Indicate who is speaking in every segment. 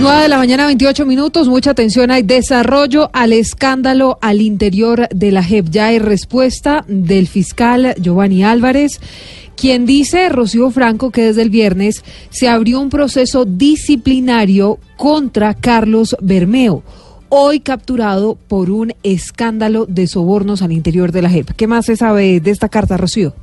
Speaker 1: 9 de la mañana, 28 minutos. Mucha atención. Hay desarrollo al escándalo al interior de la JEP. Ya hay respuesta del fiscal Giovanni Álvarez, quien dice, Rocío Franco, que desde el viernes se abrió un proceso disciplinario contra Carlos Bermeo, hoy capturado por un escándalo de sobornos al interior de la JEP. ¿Qué más se sabe de esta carta, Rocío?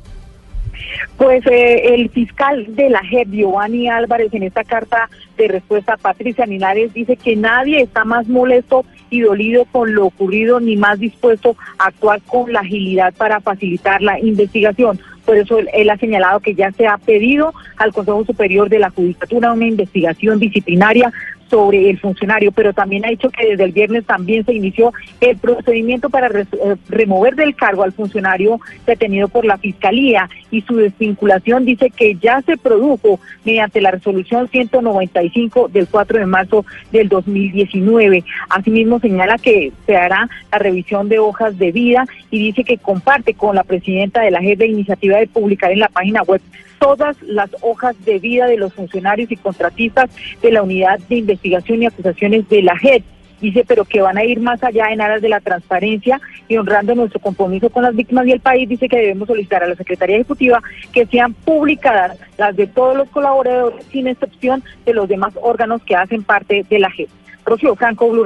Speaker 2: Pues eh, el fiscal de la JEP, Giovanni Álvarez, en esta carta de respuesta a Patricia Linares, dice que nadie está más molesto y dolido con lo ocurrido ni más dispuesto a actuar con la agilidad para facilitar la investigación. Por eso él, él, ha señalado que ya se ha pedido al Consejo Superior de la Judicatura una investigación disciplinaria sobre el funcionario, pero también ha dicho que desde el viernes también se inició el procedimiento para eh, remover del cargo al funcionario detenido por la Fiscalía y su desvinculación dice que ya se produjo mediante la resolución 195 del 4 de marzo del 2019. Asimismo señala que se hará la revisión de hojas de vida y dice que comparte con la presidenta de la jefe de iniciativa de publicar en la página web todas las hojas de vida de los funcionarios y contratistas de la unidad de investigación y acusaciones de la JED. Dice, pero que van a ir más allá en aras de la transparencia y honrando nuestro compromiso con las víctimas y el país. Dice que debemos solicitar a la Secretaría Ejecutiva que sean publicadas las de todos los colaboradores, sin excepción de los demás órganos que hacen parte de la JED. Rocío Franco, Blue